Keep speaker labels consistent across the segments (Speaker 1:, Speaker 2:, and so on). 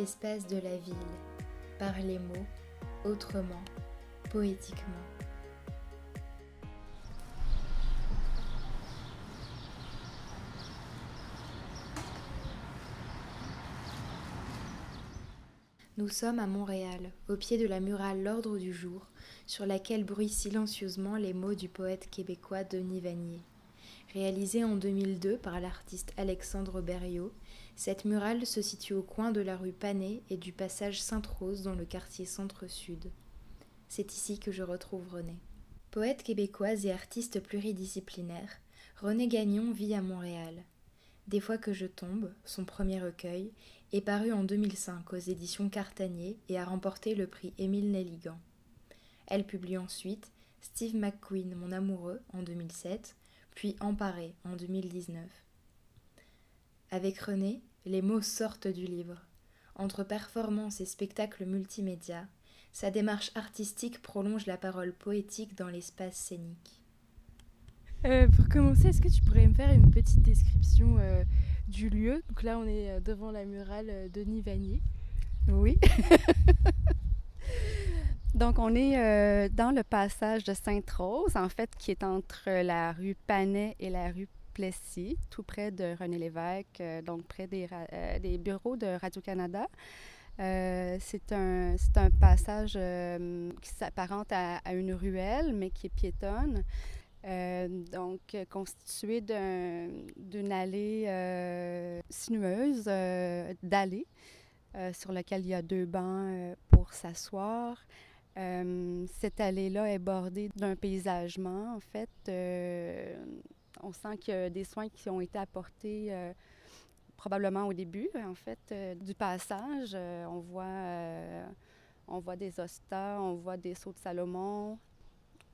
Speaker 1: de la ville, par les mots, autrement, poétiquement. Nous sommes à Montréal, au pied de la murale L'Ordre du Jour, sur laquelle bruissent silencieusement les mots du poète québécois Denis Vanier. Réalisée en 2002 par l'artiste Alexandre Berriot, cette murale se situe au coin de la rue Panet et du passage Sainte-Rose dans le quartier Centre-Sud. C'est ici que je retrouve René. Poète québécoise et artiste pluridisciplinaire, René Gagnon vit à Montréal. Des fois que je tombe, son premier recueil, est paru en 2005 aux éditions Cartanier et a remporté le prix Émile Nelligan. Elle publie ensuite Steve McQueen, mon amoureux, en 2007, puis Emparé en 2019. Avec René, les mots sortent du livre. Entre performances et spectacles multimédia, sa démarche artistique prolonge la parole poétique dans l'espace scénique.
Speaker 2: Euh, pour commencer, est-ce que tu pourrais me faire une petite description euh, du lieu? Donc là, on est euh, devant la murale de Nivanier.
Speaker 3: Oui. Donc, on est dans le passage de Sainte-Rose, en fait, qui est entre la rue Panet et la rue Tout près de René Lévesque, donc près des, des bureaux de Radio-Canada. c'est un, passage qui s'apparente à, une ruelle, mais qui est piétonne. Euh, donc, constitué d'une allée euh, sinueuse euh, d'allée sur laquelle il y a deux bancs pour s'asseoir. cette allée-là est bordée d'un paysagement. En fait, on sent qu'il y a des soins qui ont été apportés probablement au début, en fait, du passage. on, voit, on voit des ostas, on voit des sauts de Salomon,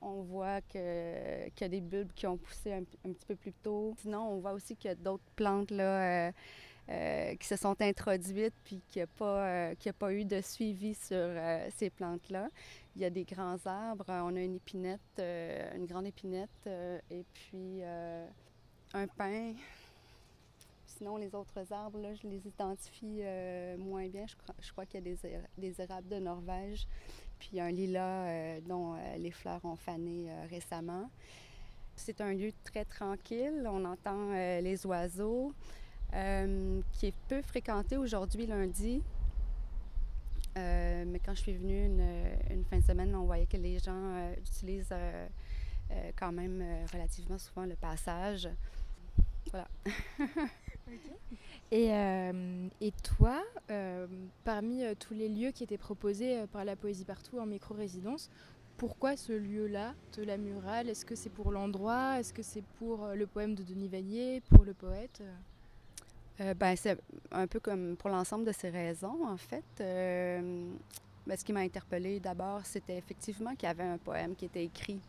Speaker 3: on voit qu'il y a des bulbes qui ont poussé un, petit peu plus tôt. Sinon, on voit aussi qu'il y a d'autres plantes là, euh, euh, qui se sont introduites puis qu'il n'y euh, a pas eu de suivi sur ces plantes-là. Il y a des grands arbres. On a une épinette, une grande épinette et puis un pin. Sinon, les autres arbres, là, je les identifie moins bien. Je crois, qu'il y a des, des érables de Norvège puis un lilas euh, dont euh, les fleurs ont fané euh, récemment. C'est un lieu très tranquille. On entend les oiseaux, qui est peu fréquenté aujourd'hui lundi. mais quand je suis venue une, fin de semaine, on voyait que les gens utilisent quand même relativement souvent le passage. Voilà.
Speaker 2: Et, euh, et toi, euh, parmi euh, tous les lieux qui étaient proposés par la Poésie Partout en micro-résidence, pourquoi ce lieu-là, de la murale? Est-ce que c'est pour l'endroit? Est-ce que c'est pour le poème de Denis Vanier Pour le poète?
Speaker 3: Ben, C'est un peu comme pour l'ensemble de ces raisons, en fait. Ben, ce qui m'a interpellée d'abord, c'était effectivement qu'il y avait un poème qui était écrit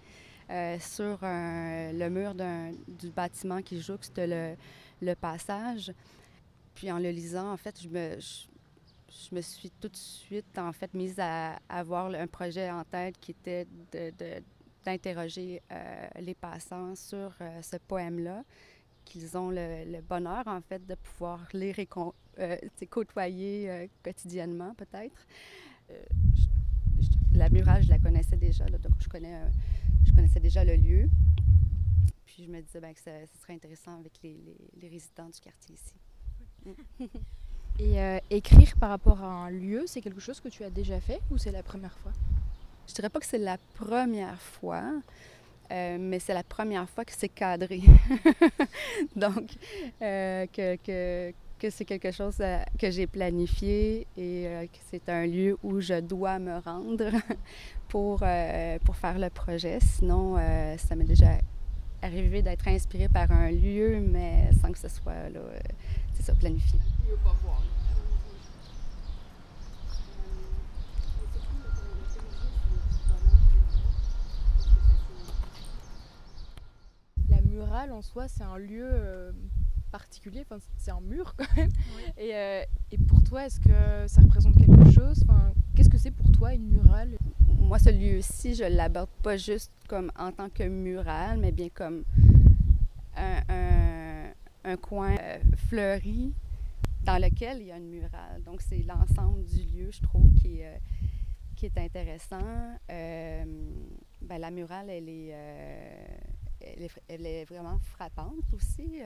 Speaker 3: sur le mur du bâtiment qui jouxte le, passage. Puis en le lisant, en fait, je me, suis tout de suite, en fait, mise à, avoir un projet en tête qui était d'interroger euh, les passants sur euh, ce poème-là, qu'ils ont le, bonheur, en fait, de pouvoir lire et euh, côtoyer quotidiennement, peut-être. la murale, je la connaissais déjà, donc je, connais, je connaissais déjà le lieu. Puis je me disais ben, que ce serait intéressant avec les, les résidents du quartier ici.
Speaker 2: Et euh, écrire par rapport à un lieu, c'est quelque chose que tu as déjà fait ou c'est la première fois?
Speaker 3: Je dirais pas que c'est la première fois, euh, mais c'est la première fois que c'est cadré. Donc, euh, que, que, que c'est quelque chose que j'ai planifié et que c'est un lieu où je dois me rendre pour, pour faire le projet. Sinon, ça m'est déjà arrivé d'être inspiré par un lieu, mais sans que ce soit là, ça, planifié.
Speaker 2: La murale en soi, c'est un lieu euh, particulier, enfin, c'est un mur quand même. Et, euh, et, pour toi, est-ce que ça représente quelque chose? Enfin, Qu'est-ce que c'est pour toi une murale?
Speaker 3: Moi, ce lieu-ci, je ne l'aborde pas juste comme en tant que murale, mais bien comme un, un, un coin euh, fleuri dans lequel il y a une murale. Donc, c'est l'ensemble du lieu, je trouve, qui est, qui est intéressant. Ben, la murale, elle est, elle est, vraiment frappante aussi.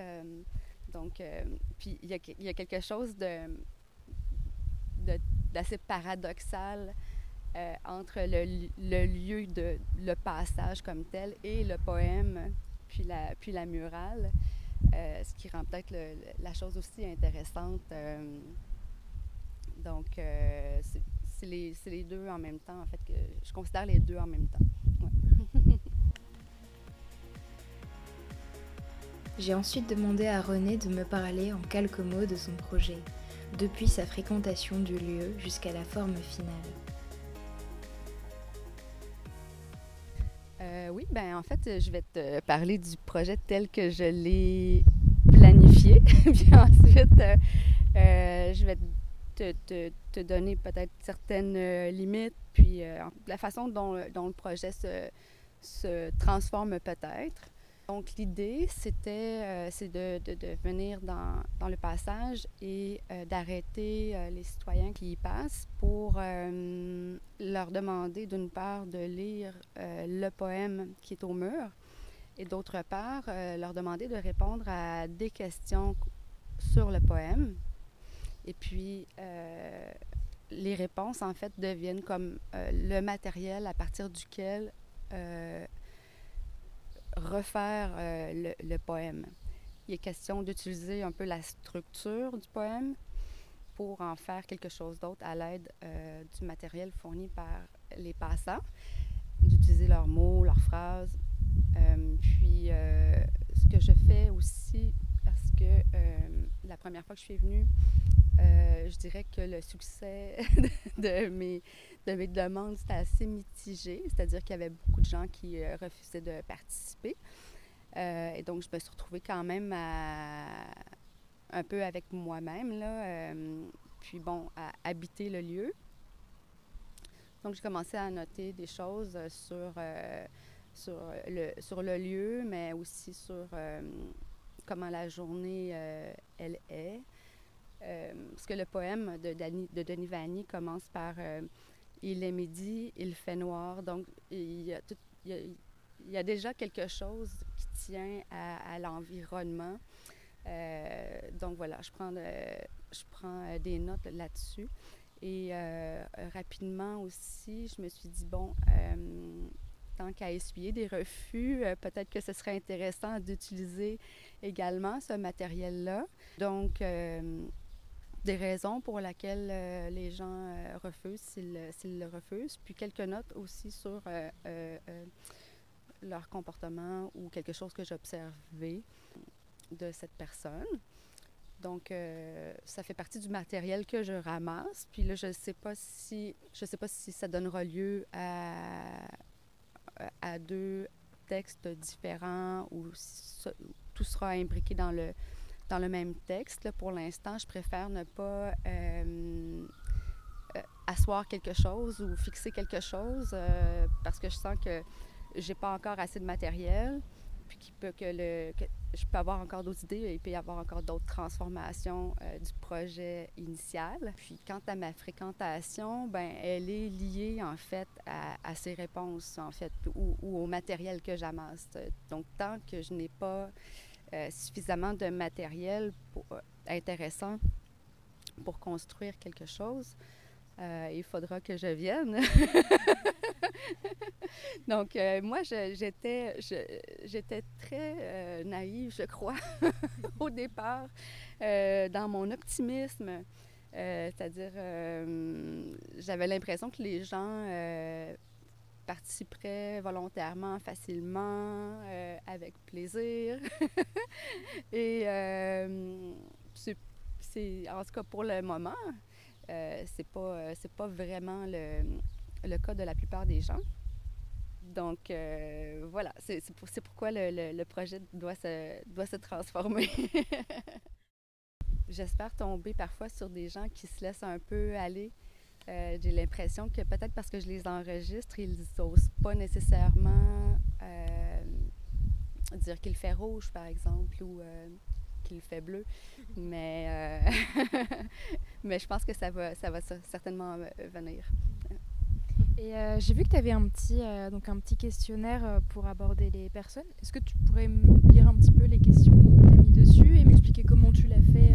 Speaker 3: donc, puis il y, a, quelque chose de, d'assez paradoxal euh, entre le, lieu de le passage comme tel et le poème, puis la, murale, euh, ce qui rend peut-être la chose aussi intéressante. Euh, donc, c'est les, deux en même temps, en fait, je considère les deux en même temps.
Speaker 1: J'ai ensuite demandé à René de me parler en quelques mots de son projet, depuis sa fréquentation du lieu jusqu'à la forme finale.
Speaker 3: Euh, oui, ben en fait, je vais te parler du projet tel que je l'ai planifié. Puis ensuite, euh, euh, je vais te, te, donner peut-être certaines limites, puis la façon dont, dont, le projet se, se transforme peut-être. Donc, l'idée, c'était euh, de, de, venir dans, dans, le passage et euh, d'arrêter euh, les citoyens qui y passent pour leur demander, d'une part, de lire le poème qui est au mur et d'autre part, leur demander de répondre à des questions sur le poème. Et puis, les réponses, en fait, deviennent comme le matériel à partir duquel refaire euh, le, poème. Il est question d'utiliser un peu la structure du poème pour en faire quelque chose d'autre à l'aide euh, du matériel fourni par les passants, d'utiliser leurs mots, leurs phrases. Euh, puis, ce que je fais aussi, parce que la première fois que je suis venue, je dirais que le succès de mes, de mes demandes, c'était assez mitigé, c'est-à-dire qu'il y avait beaucoup de gens qui euh, refusaient de participer. Euh, et donc, je me suis retrouvée quand même un peu avec moi-même, là, euh, puis bon, à habiter le lieu. Donc, j'ai commencé à noter des choses sur, sur, le, sur le lieu, mais aussi sur comment la journée, elle est. parce que le poème de, de Denis Vanier commence par il est midi, il fait noir. Donc, il y a, déjà quelque chose qui tient à, l'environnement. Euh, donc voilà, je prends, prends euh, des notes là-dessus. Et euh, rapidement aussi, je me suis dit, bon, tant qu'à essuyer des refus, peut-être que ce serait intéressant d'utiliser également ce matériel-là. Donc, des raisons pour lesquelles euh, les gens euh, refusent s'ils le refusent, puis quelques notes aussi sur euh, leur comportement ou quelque chose que j'ai observé de cette personne. Donc, ça fait partie du matériel que je ramasse. Puis là, je ne sais pas si je sais pas si ça donnera lieu à, à deux textes différents ou si tout sera imbriqué dans le dans le même texte. pour l'instant, je préfère ne pas euh, euh, asseoir quelque chose ou fixer quelque chose euh, parce que je sens que j'ai pas encore assez de matériel, puis qu'il peut que le je peux avoir encore d'autres idées, il peut y avoir encore d'autres transformations du projet initial. Puis quant à ma fréquentation, ben elle est liée en fait à, ces réponses en fait ou au matériel que j'amasse. Donc tant que je n'ai pas euh, suffisamment de matériel euh, intéressant pour construire quelque chose, euh, il faudra que je vienne. Donc, moi, j'étais très naïve, je crois, au départ, dans mon optimisme. c'est-à-dire, j'avais l'impression que les gens participerait volontairement, facilement, euh, avec plaisir. Et euh, c'est, en tout cas pour le moment, euh, c'est pas c'est pas vraiment le, le, cas de la plupart des gens. Donc voilà, c'est, pour, pourquoi le, le, projet doit se, doit se transformer. J'espère tomber parfois sur des gens qui se laissent un peu aller euh, j'ai l'impression que peut-être parce que je les enregistre, ils n'osent pas nécessairement euh, dire qu'il fait rouge, par exemple, ou, euh, qui le fait bleu. Mais, mais je pense que ça va, ça va certainement venir.
Speaker 2: Et j'ai vu que tu avais un petit, donc un petit questionnaire pour aborder les personnes. Est-ce que tu pourrais me lire un petit peu les questions que tu as mis dessus et m'expliquer comment tu l'as fait,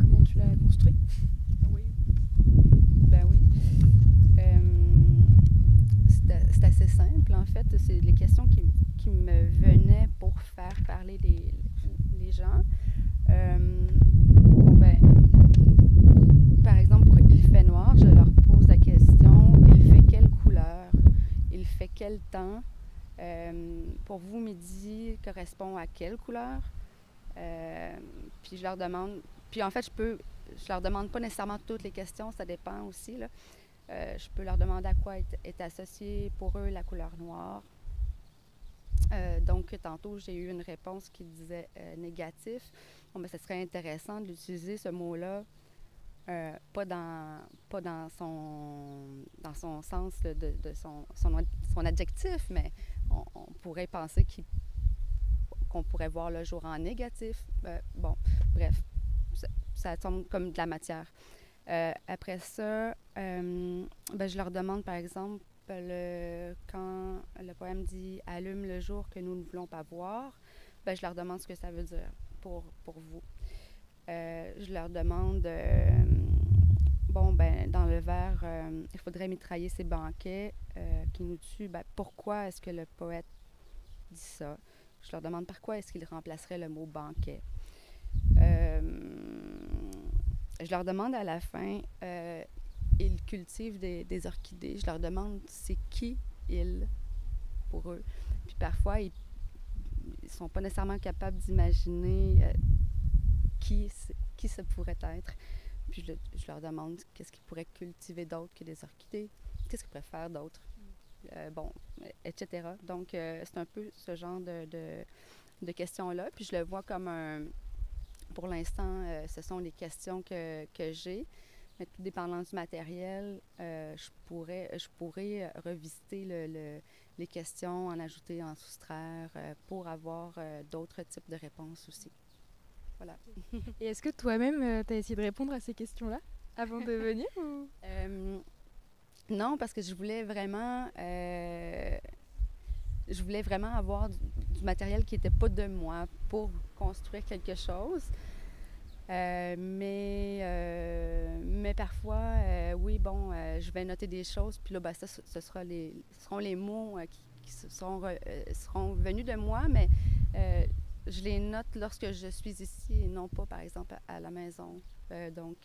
Speaker 2: comment tu l'as construit?
Speaker 3: Ben oui. c'est assez simple, en fait. C'est les questions qui, qui me venaient pour faire parler les, les gens. ben, par exemple, Il fait noir, je leur pose la question Il fait quelle couleur Il fait quel temps? Pour vous, midi correspond à quelle couleur? Puis je leur demande. Puis en fait, je peux. Je leur demande pas nécessairement toutes les questions, ça dépend aussi. Là. je peux leur demander à quoi est, associée pour eux la couleur noire. Euh, donc, tantôt, j'ai eu une réponse qui disait euh, négatif. Bon, ben, ce serait intéressant d'utiliser ce mot-là, euh, pas, dans, pas dans, son, dans son sens de, de son, son, adjectif, mais on, pourrait penser qu'on pourrait voir le jour en négatif. bon, bref, ça, tombe comme de la matière. après ça, ben, je leur demande, par exemple, le, quand le poème dit Allume le jour que nous ne voulons pas voir, ben, je leur demande ce que ça veut dire pour, pour vous. Euh, je leur demande euh, Bon, ben, dans le vers, euh, il faudrait mitrailler ces banquets qui nous tuent. Ben, pourquoi est-ce que le poète dit ça Je leur demande par quoi est-ce qu'il remplacerait le mot banquet. Je leur demande à la fin ils cultivent des, orchidées. Je leur demande c'est qui ils pour eux. Puis parfois, ils ne sont pas nécessairement capables d'imaginer euh, qui, qui ça pourrait être. Puis je, leur demande qu'est-ce qu'ils pourraient cultiver d'autre que des orchidées, qu'est-ce qu'ils pourraient faire d'autre. Euh, bon, etc. Donc, euh, c'est un peu ce genre de, de, questions-là. Puis je le vois comme un. Pour l'instant, ce sont les questions que, que j'ai. Mais tout dépendant du matériel, euh, je, pourrais, je pourrais revisiter le, les questions, en ajouter, en soustraire, euh, pour avoir euh, d'autres types de réponses aussi. Voilà.
Speaker 2: Et est-ce que toi-même, tu as essayé de répondre à ces questions-là avant de venir
Speaker 3: Non, parce que je voulais vraiment... je voulais vraiment avoir du, matériel qui n'était pas de moi pour construire quelque chose. Euh, mais, euh, mais parfois, euh, oui, bon, je vais noter des choses, puis là, ben, ça, ce, sera les, seront les mots qui, seront, seront venus de moi, mais je les note lorsque je suis ici et non pas, par exemple, à, la maison. donc,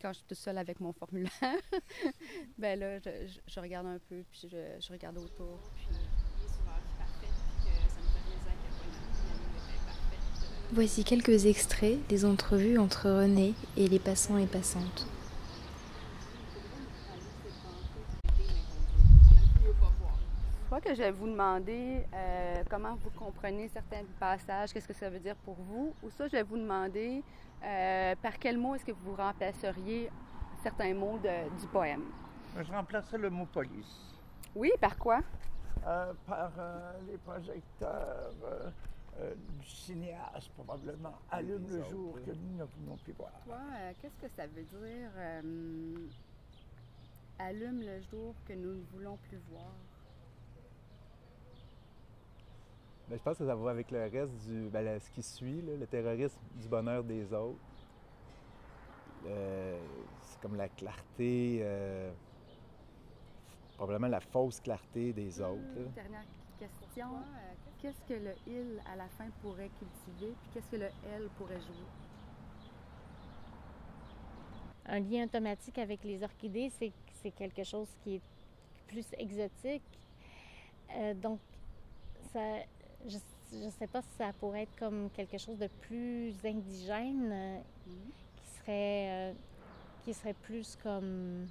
Speaker 3: quand je suis toute seule avec mon formulaire, ben là, je, regarde un peu, puis je, regarde autour.
Speaker 1: Voici quelques extraits des entrevues entre René et les passants et passantes.
Speaker 3: Je crois que je vais vous demander euh, comment vous comprenez certains passages, qu'est-ce que ça veut dire pour vous, ou ça, je vais vous demander euh, par quel mot est-ce que vous remplaceriez certains mots du poème?
Speaker 4: Je remplacerais le mot police.
Speaker 3: Oui, par quoi?
Speaker 4: Euh, par les projecteurs euh, du cinéaste, probablement, allume le jour que nous ne voulons plus voir.
Speaker 3: Toi, euh, qu'est-ce que ça veut dire euh, allume le jour que nous ne voulons plus voir?
Speaker 5: Ben, je pense que ça va avec le reste du. Ben, ce qui suit, le terrorisme du bonheur des autres. c'est comme la clarté, probablement la fausse clarté des autres.
Speaker 3: Dernière question qu'est-ce que le il à la fin pourrait cultiver, puis qu'est-ce que le elle pourrait jouer?
Speaker 6: Un lien automatique avec les orchidées, c'est quelque chose qui est plus exotique. Euh, donc, ça, je ne sais pas si ça pourrait être comme quelque chose de plus indigène, mm-hmm. qui, serait, euh, qui serait plus comme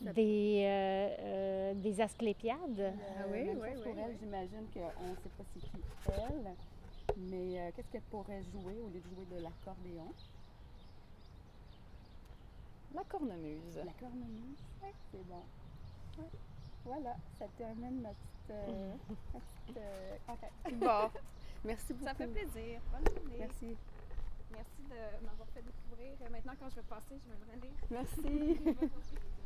Speaker 6: des, euh, euh, des asclépiades.
Speaker 3: Euh, ah oui, oui, oui, pour elle, j'imagine qu'on ne sait pas c'est qui elle, mais qu'est-ce qu'elle pourrait jouer au lieu de jouer de l'accordéon?
Speaker 2: La cornemuse.
Speaker 3: La cornemuse, c'est bon. Voilà, ça termine notre petite...
Speaker 2: petite bon,
Speaker 3: merci beaucoup.
Speaker 2: Ça fait plaisir. Bonne journée.
Speaker 3: Merci.
Speaker 2: Merci de m'avoir fait découvrir. Maintenant, quand je vais passer, je vais le relire.
Speaker 3: Merci.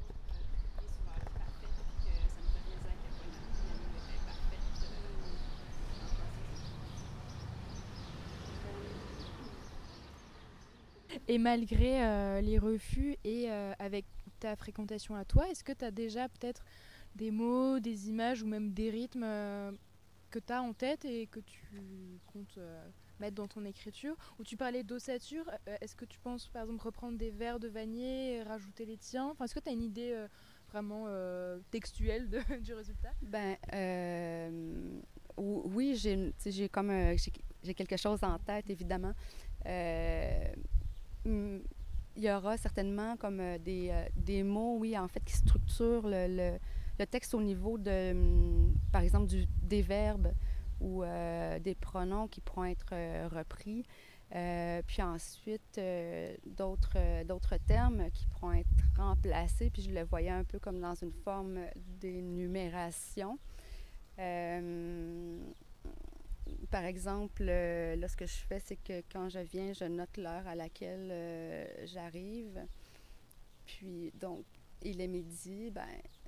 Speaker 2: Et malgré euh, les refus et euh, avec ta fréquentation à toi, est-ce que tu as déjà peut-être des mots, des images ou même des rythmes euh, que tu as en tête et que tu comptes mettre dans ton écriture? Ou tu parlais d'ossature, est-ce que tu penses par exemple reprendre des vers de Vanier et rajouter les tiens? Enfin, Est-ce que tu as une idée vraiment textuelle du résultat?
Speaker 3: Ben, oui, j'ai j'ai quelque chose en tête, évidemment. Mm, il y aura certainement comme euh, des, euh, des, mots, oui, en fait, qui structurent le, le, texte au niveau de, mm, par exemple, des verbes ou euh, des pronoms qui pourront être repris. puis ensuite, d'autres, d'autres termes qui pourront être remplacés. Puis je le voyais un peu comme dans une forme d'énumération par exemple, euh, là, ce que je fais, c'est que quand je viens, je note l'heure à laquelle euh, j'arrive. Puis, donc, il est midi, ben,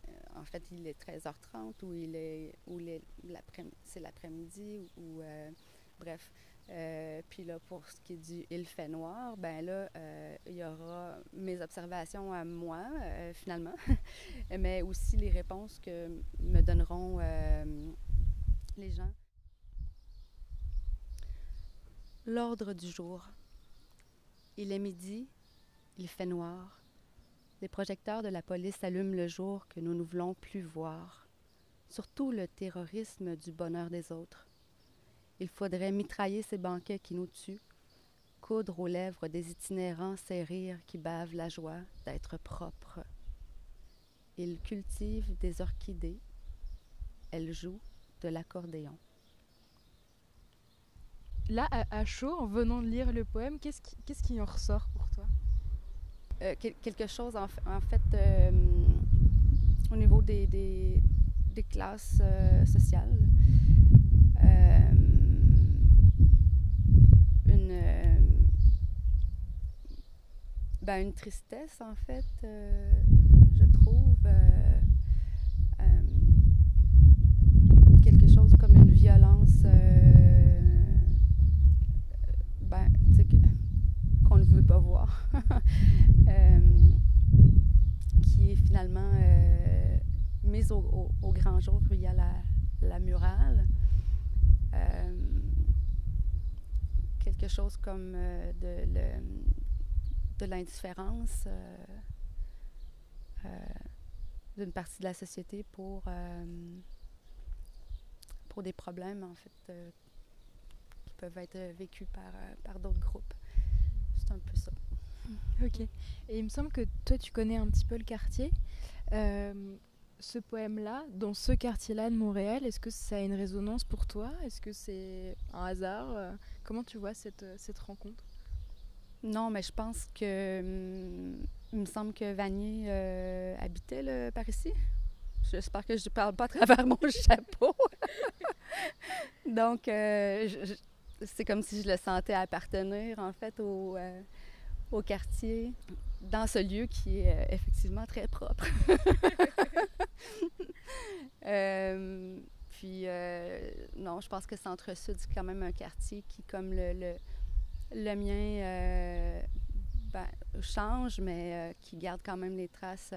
Speaker 3: euh, en fait, il est 13h30 ou il est, ou c'est l'après-midi ou, bref. puis là, pour ce qui est du il fait noir, ben là, il y aura mes observations à moi, finalement, mais aussi les réponses que me donneront les gens. L'ordre du jour. Il est midi, il fait noir. Les projecteurs de la police allument le jour que nous ne voulons plus voir, surtout le terrorisme du bonheur des autres. Il faudrait mitrailler ces banquets qui nous tuent, coudre aux lèvres des itinérants ces rires qui bavent la joie d'être propres. Il cultive des orchidées, elle joue de l'accordéon.
Speaker 2: Là, à, chaud, en venant de lire le poème, qu'est-ce qui, qu'est-ce qui en ressort pour toi?
Speaker 3: Euh, Quelque chose, en, fait, euh, au niveau des, classes euh, sociales. une, ben, une tristesse, en fait, je trouve. quelque chose comme une violence qu'on ne veut pas voir, euh, qui est finalement euh, mise au, grand jour via la, la murale. Euh, quelque chose comme de, l'indifférence d'une partie de la société pour, pour des problèmes en fait peuvent être vécus par, par d'autres groupes. C'est un peu ça.
Speaker 2: Ok. Et il me semble que toi, tu connais un petit peu le quartier. Euh, ce poème-là, dans ce quartier-là de Montréal, est-ce que ça a une résonance pour toi? Est-ce que c'est un hasard? Euh, Comment tu vois cette, cette rencontre?
Speaker 3: Non, mais je pense que. Hum, il me semble que Vanier habitait le, par ici. J'espère que je ne parle pas à travers mon chapeau. Donc, je, c'est comme si je le sentais appartenir en fait au, euh, quartier, dans ce lieu qui est euh, effectivement très propre. Euh, puis, non, je pense que Centre-Sud, c'est quand même un quartier qui, comme le, le, le mien, ben, change, mais qui garde quand même les traces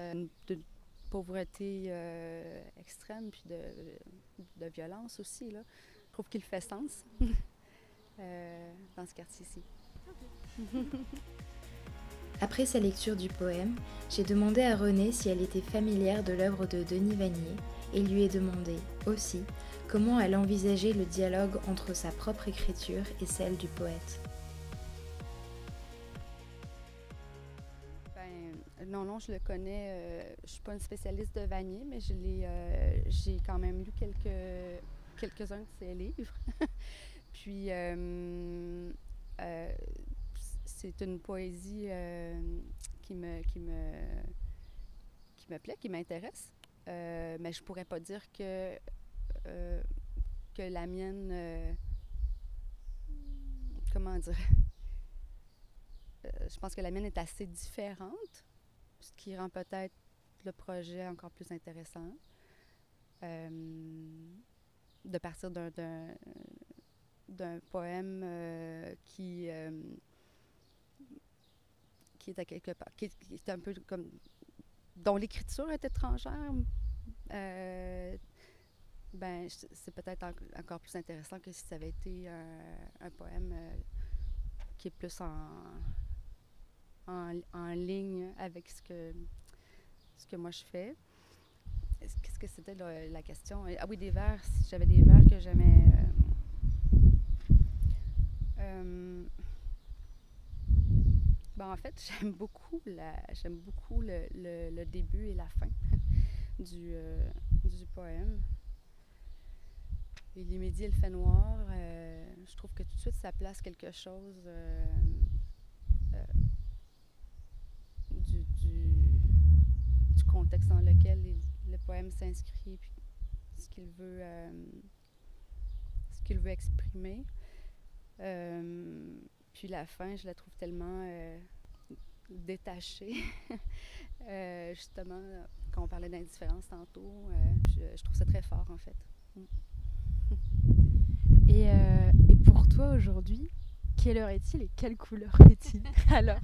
Speaker 3: de pauvreté extrême, puis de, de violence aussi. Là. Je trouve qu'il fait sens. Euh, dans ce quartier-ci.
Speaker 1: Après sa lecture du poème, j'ai demandé à Renée si elle était familière de l'œuvre de Denis Vanier et lui ai demandé aussi comment elle envisageait le dialogue entre sa propre écriture et celle du poète.
Speaker 3: Ben, non, non, je le connais. Euh, je ne suis pas une spécialiste de Vanier, mais je euh, j'ai quand même lu quelques, quelques-uns de ses livres. Puis, euh, euh, c'est une poésie euh, qui, me, qui, me, qui me plaît, qui m'intéresse. mais je pourrais pas dire que, que la mienne. comment dire je pense que la mienne est assez différente, ce qui rend peut-être le projet encore plus intéressant. De partir d'un, d'un, poème euh, qui, euh, qui est à quelque part, qui, est un peu comme, dont l'écriture est étrangère. ben, c'est peut-être encore plus intéressant que si ça avait été un, poème qui est plus en, en, en, ligne avec ce que, ce que moi je fais. Qu'est-ce que c'était la, question? Ah oui, des vers. J'avais des vers que j'aimais. Euh, euh, ben, en fait, j'aime beaucoup, la, j'aime beaucoup le, le, début et la fin du, euh, du poème. Il est midi, il fait noir. je trouve que tout de suite, ça place quelque chose du, du, contexte dans lequel le poème s'inscrit, puis ce qu'il veut, euh, ce qu'il veut exprimer. Euh, puis la fin, je la trouve tellement euh, détachée. justement, quand on parlait d'indifférence tantôt, je, trouve ça très fort en fait.
Speaker 2: Et, et, pour toi aujourd'hui, quelle heure est-il et quelle couleur est-il alors?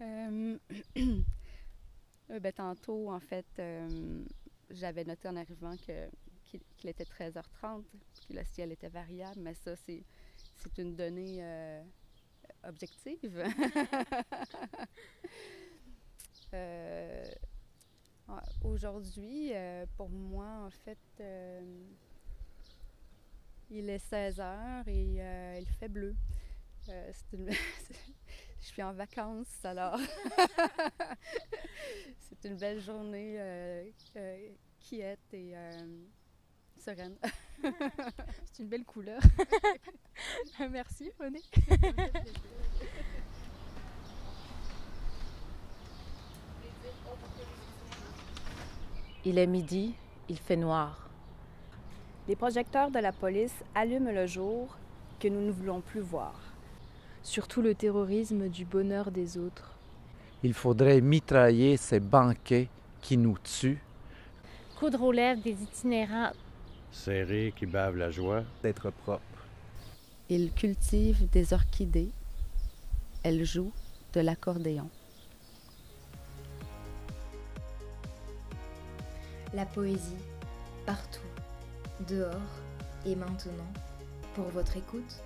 Speaker 3: Euh, ben, tantôt, en fait, euh, j'avais noté en arrivant que, qu'il, était 13h30, que le ciel était variable, mais ça, c'est, une donnée euh, objective. aujourd'hui, pour moi, en fait, il est 16h et il fait bleu. une... Je suis en vacances, alors c'est une belle journée euh, euh, et euh, sereine.
Speaker 2: c'est une belle couleur. Merci, René.
Speaker 7: Il est midi, il fait noir.
Speaker 8: Les projecteurs de la police allument le jour que nous ne voulons plus voir
Speaker 1: surtout le terrorisme du bonheur des autres.
Speaker 9: Il faudrait mitrailler ces banquets qui nous tuent.
Speaker 6: Coudre aux lèvres des itinérants.
Speaker 10: Serrés qui bavent la joie.
Speaker 5: D'être propre.
Speaker 3: Il cultive des orchidées. Elle joue de l'accordéon.
Speaker 1: La poésie, partout, dehors et maintenant, pour votre écoute